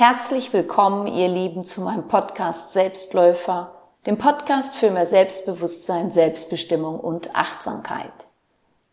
Herzlich willkommen, ihr Lieben, zu meinem Podcast Selbstläufer, dem Podcast für mehr Selbstbewusstsein, Selbstbestimmung und Achtsamkeit.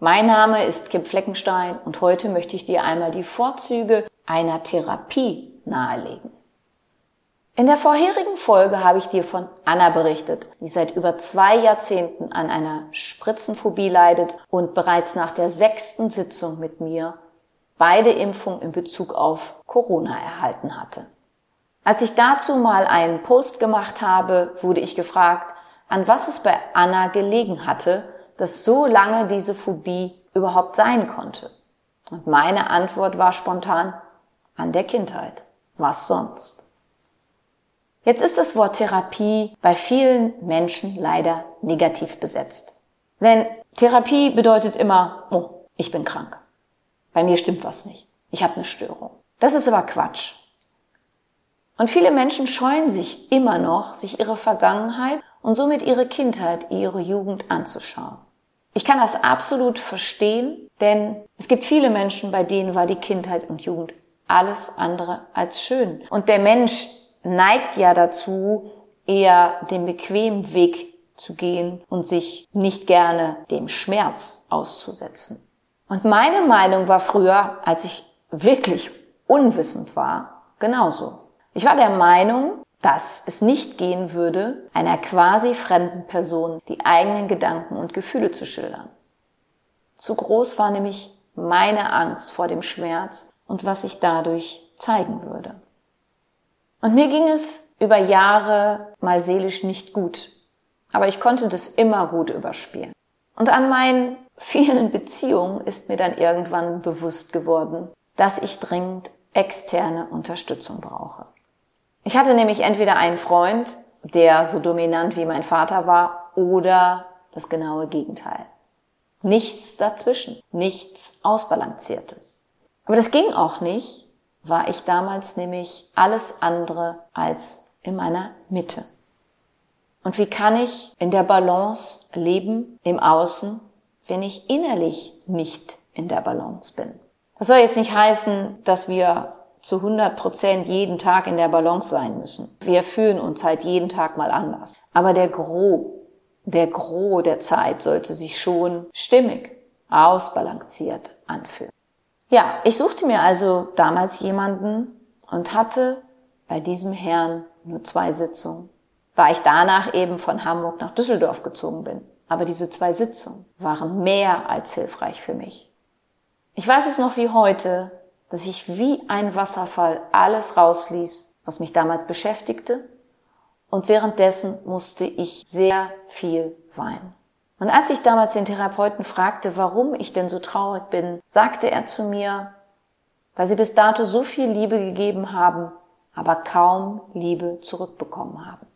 Mein Name ist Kim Fleckenstein und heute möchte ich dir einmal die Vorzüge einer Therapie nahelegen. In der vorherigen Folge habe ich dir von Anna berichtet, die seit über zwei Jahrzehnten an einer Spritzenphobie leidet und bereits nach der sechsten Sitzung mit mir beide Impfungen in Bezug auf Corona erhalten hatte. Als ich dazu mal einen Post gemacht habe, wurde ich gefragt, an was es bei Anna gelegen hatte, dass so lange diese Phobie überhaupt sein konnte. Und meine Antwort war spontan, an der Kindheit. Was sonst? Jetzt ist das Wort Therapie bei vielen Menschen leider negativ besetzt. Denn Therapie bedeutet immer, oh, ich bin krank. Bei mir stimmt was nicht. Ich habe eine Störung. Das ist aber Quatsch. Und viele Menschen scheuen sich immer noch, sich ihre Vergangenheit und somit ihre Kindheit, ihre Jugend anzuschauen. Ich kann das absolut verstehen, denn es gibt viele Menschen, bei denen war die Kindheit und Jugend alles andere als schön. Und der Mensch neigt ja dazu, eher den bequemen Weg zu gehen und sich nicht gerne dem Schmerz auszusetzen. Und meine Meinung war früher, als ich wirklich unwissend war, genauso. Ich war der Meinung, dass es nicht gehen würde, einer quasi fremden Person die eigenen Gedanken und Gefühle zu schildern. Zu groß war nämlich meine Angst vor dem Schmerz und was sich dadurch zeigen würde. Und mir ging es über Jahre mal seelisch nicht gut, aber ich konnte das immer gut überspielen. Und an meinen vielen Beziehungen ist mir dann irgendwann bewusst geworden, dass ich dringend externe Unterstützung brauche. Ich hatte nämlich entweder einen Freund, der so dominant wie mein Vater war, oder das genaue Gegenteil. Nichts dazwischen, nichts Ausbalanciertes. Aber das ging auch nicht, war ich damals nämlich alles andere als in meiner Mitte. Und wie kann ich in der Balance leben im Außen wenn ich innerlich nicht in der Balance bin. Das soll jetzt nicht heißen, dass wir zu 100 Prozent jeden Tag in der Balance sein müssen. Wir fühlen uns halt jeden Tag mal anders. Aber der Gros, der Gros der Zeit sollte sich schon stimmig, ausbalanciert anfühlen. Ja, ich suchte mir also damals jemanden und hatte bei diesem Herrn nur zwei Sitzungen, da ich danach eben von Hamburg nach Düsseldorf gezogen bin. Aber diese zwei Sitzungen waren mehr als hilfreich für mich. Ich weiß es noch wie heute, dass ich wie ein Wasserfall alles rausließ, was mich damals beschäftigte, und währenddessen musste ich sehr viel weinen. Und als ich damals den Therapeuten fragte, warum ich denn so traurig bin, sagte er zu mir, weil sie bis dato so viel Liebe gegeben haben, aber kaum Liebe zurückbekommen haben.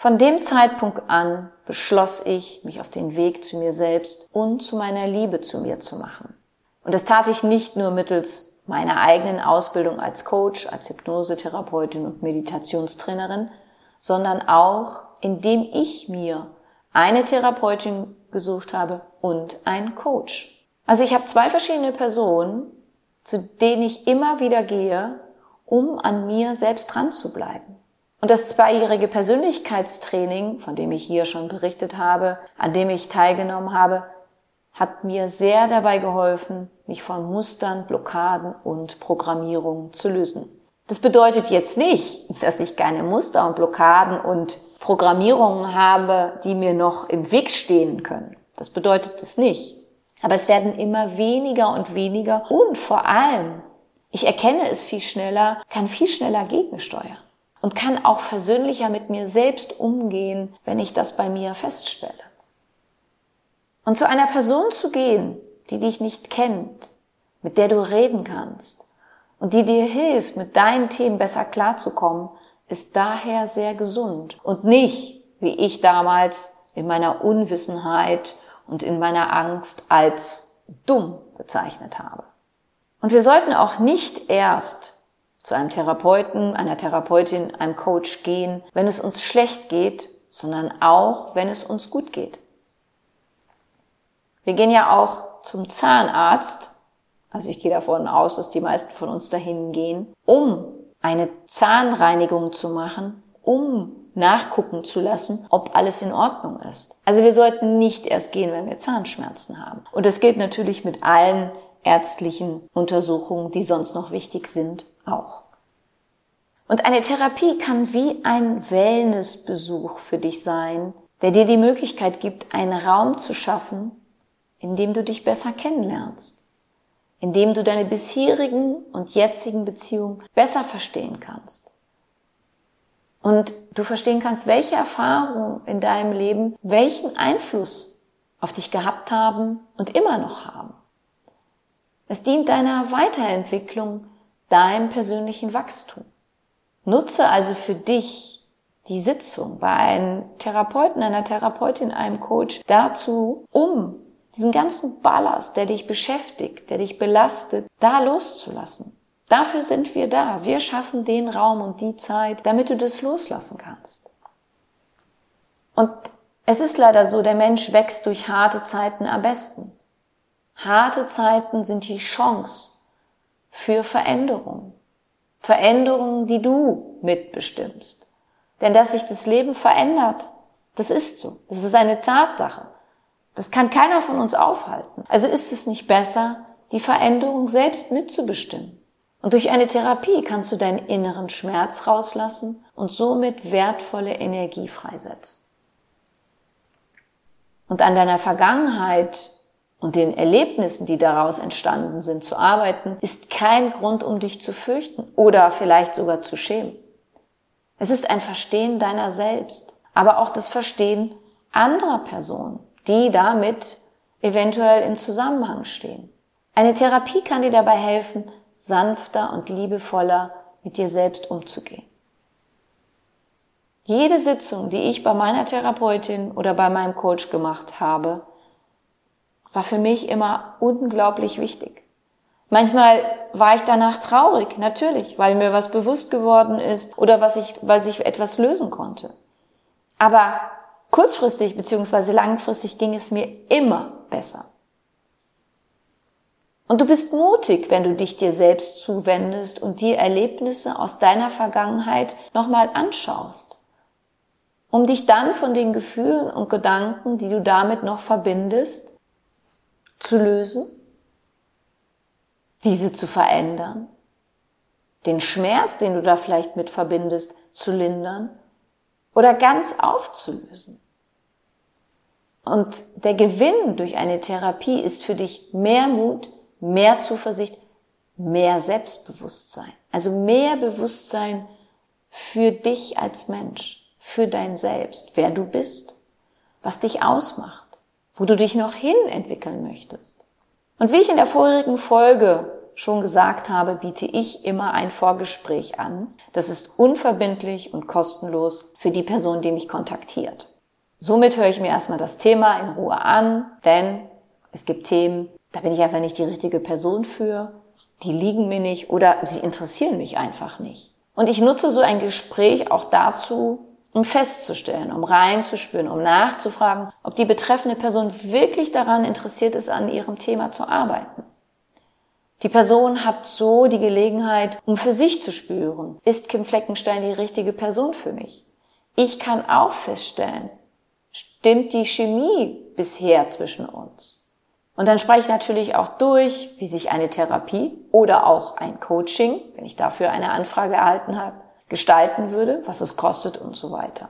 Von dem Zeitpunkt an beschloss ich, mich auf den Weg zu mir selbst und zu meiner Liebe zu mir zu machen. Und das tat ich nicht nur mittels meiner eigenen Ausbildung als Coach, als Hypnosetherapeutin und Meditationstrainerin, sondern auch, indem ich mir eine Therapeutin gesucht habe und einen Coach. Also ich habe zwei verschiedene Personen, zu denen ich immer wieder gehe, um an mir selbst dran zu bleiben. Und das zweijährige Persönlichkeitstraining, von dem ich hier schon berichtet habe, an dem ich teilgenommen habe, hat mir sehr dabei geholfen, mich von Mustern, Blockaden und Programmierungen zu lösen. Das bedeutet jetzt nicht, dass ich keine Muster und Blockaden und Programmierungen habe, die mir noch im Weg stehen können. Das bedeutet es nicht. Aber es werden immer weniger und weniger und vor allem, ich erkenne es viel schneller, kann viel schneller gegensteuern und kann auch versöhnlicher mit mir selbst umgehen, wenn ich das bei mir feststelle. Und zu einer Person zu gehen, die dich nicht kennt, mit der du reden kannst und die dir hilft, mit deinen Themen besser klarzukommen, ist daher sehr gesund und nicht, wie ich damals in meiner Unwissenheit und in meiner Angst als dumm bezeichnet habe. Und wir sollten auch nicht erst zu einem Therapeuten, einer Therapeutin, einem Coach gehen, wenn es uns schlecht geht, sondern auch, wenn es uns gut geht. Wir gehen ja auch zum Zahnarzt, also ich gehe davon aus, dass die meisten von uns dahin gehen, um eine Zahnreinigung zu machen, um nachgucken zu lassen, ob alles in Ordnung ist. Also wir sollten nicht erst gehen, wenn wir Zahnschmerzen haben. Und das gilt natürlich mit allen ärztlichen Untersuchungen, die sonst noch wichtig sind, auch. Und eine Therapie kann wie ein Wellnessbesuch für dich sein, der dir die Möglichkeit gibt, einen Raum zu schaffen, in dem du dich besser kennenlernst, in dem du deine bisherigen und jetzigen Beziehungen besser verstehen kannst. Und du verstehen kannst, welche Erfahrungen in deinem Leben welchen Einfluss auf dich gehabt haben und immer noch haben. Es dient deiner Weiterentwicklung, deinem persönlichen Wachstum. Nutze also für dich die Sitzung bei einem Therapeuten, einer Therapeutin, einem Coach dazu, um diesen ganzen Ballast, der dich beschäftigt, der dich belastet, da loszulassen. Dafür sind wir da. Wir schaffen den Raum und die Zeit, damit du das loslassen kannst. Und es ist leider so, der Mensch wächst durch harte Zeiten am besten. Harte Zeiten sind die Chance für Veränderung. Veränderungen, die du mitbestimmst. Denn dass sich das Leben verändert, das ist so. Das ist eine Tatsache. Das kann keiner von uns aufhalten. Also ist es nicht besser, die Veränderung selbst mitzubestimmen. Und durch eine Therapie kannst du deinen inneren Schmerz rauslassen und somit wertvolle Energie freisetzen. Und an deiner Vergangenheit und den Erlebnissen, die daraus entstanden sind, zu arbeiten, ist kein Grund, um dich zu fürchten oder vielleicht sogar zu schämen. Es ist ein Verstehen deiner selbst, aber auch das Verstehen anderer Personen, die damit eventuell im Zusammenhang stehen. Eine Therapie kann dir dabei helfen, sanfter und liebevoller mit dir selbst umzugehen. Jede Sitzung, die ich bei meiner Therapeutin oder bei meinem Coach gemacht habe, war für mich immer unglaublich wichtig. Manchmal war ich danach traurig, natürlich, weil mir was bewusst geworden ist oder was ich, weil sich etwas lösen konnte. Aber kurzfristig bzw. langfristig ging es mir immer besser. Und du bist mutig, wenn du dich dir selbst zuwendest und die Erlebnisse aus deiner Vergangenheit nochmal anschaust, um dich dann von den Gefühlen und Gedanken, die du damit noch verbindest, zu lösen, diese zu verändern, den Schmerz, den du da vielleicht mit verbindest, zu lindern oder ganz aufzulösen. Und der Gewinn durch eine Therapie ist für dich mehr Mut, mehr Zuversicht, mehr Selbstbewusstsein. Also mehr Bewusstsein für dich als Mensch, für dein Selbst, wer du bist, was dich ausmacht, wo du dich noch hin entwickeln möchtest. Und wie ich in der vorigen Folge schon gesagt habe, biete ich immer ein Vorgespräch an. Das ist unverbindlich und kostenlos für die Person, die mich kontaktiert. Somit höre ich mir erstmal das Thema in Ruhe an, denn es gibt Themen, da bin ich einfach nicht die richtige Person für, die liegen mir nicht oder sie interessieren mich einfach nicht. Und ich nutze so ein Gespräch auch dazu, um festzustellen, um reinzuspüren, um nachzufragen, ob die betreffende Person wirklich daran interessiert ist, an ihrem Thema zu arbeiten. Die Person hat so die Gelegenheit, um für sich zu spüren, ist Kim Fleckenstein die richtige Person für mich? Ich kann auch feststellen, stimmt die Chemie bisher zwischen uns? Und dann spreche ich natürlich auch durch, wie sich eine Therapie oder auch ein Coaching, wenn ich dafür eine Anfrage erhalten habe, gestalten würde, was es kostet und so weiter.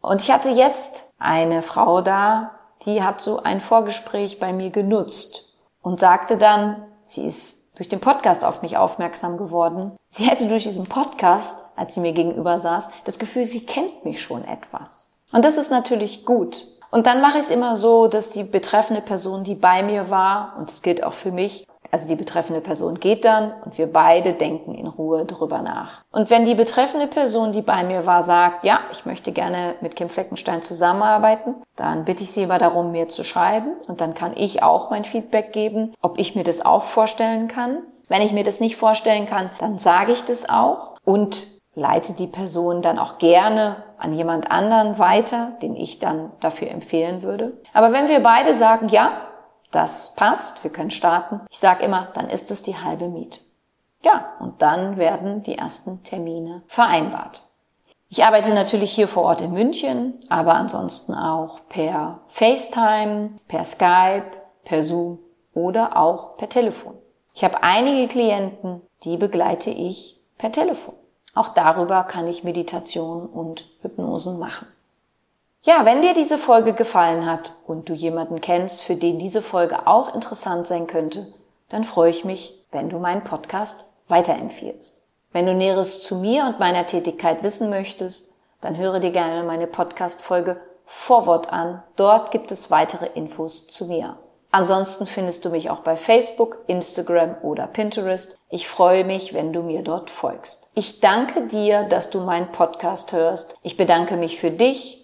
Und ich hatte jetzt eine Frau da, die hat so ein Vorgespräch bei mir genutzt und sagte dann, sie ist durch den Podcast auf mich aufmerksam geworden. Sie hätte durch diesen Podcast, als sie mir gegenüber saß, das Gefühl, sie kennt mich schon etwas. Und das ist natürlich gut, und dann mache ich es immer so, dass die betreffende Person, die bei mir war, und es gilt auch für mich, also die betreffende Person geht dann und wir beide denken in Ruhe drüber nach. Und wenn die betreffende Person, die bei mir war, sagt, ja, ich möchte gerne mit Kim Fleckenstein zusammenarbeiten, dann bitte ich sie aber darum, mir zu schreiben und dann kann ich auch mein Feedback geben, ob ich mir das auch vorstellen kann. Wenn ich mir das nicht vorstellen kann, dann sage ich das auch und leite die Person dann auch gerne an jemand anderen weiter, den ich dann dafür empfehlen würde. Aber wenn wir beide sagen, ja, das passt, wir können starten. Ich sage immer, dann ist es die halbe Miete. Ja, und dann werden die ersten Termine vereinbart. Ich arbeite natürlich hier vor Ort in München, aber ansonsten auch per FaceTime, per Skype, per Zoom oder auch per Telefon. Ich habe einige Klienten, die begleite ich per Telefon. Auch darüber kann ich Meditation und Hypnosen machen. Ja, wenn dir diese Folge gefallen hat und du jemanden kennst, für den diese Folge auch interessant sein könnte, dann freue ich mich, wenn du meinen Podcast weiterempfiehlst. Wenn du Näheres zu mir und meiner Tätigkeit wissen möchtest, dann höre dir gerne meine Podcast-Folge Vorwort an. Dort gibt es weitere Infos zu mir. Ansonsten findest du mich auch bei Facebook, Instagram oder Pinterest. Ich freue mich, wenn du mir dort folgst. Ich danke dir, dass du meinen Podcast hörst. Ich bedanke mich für dich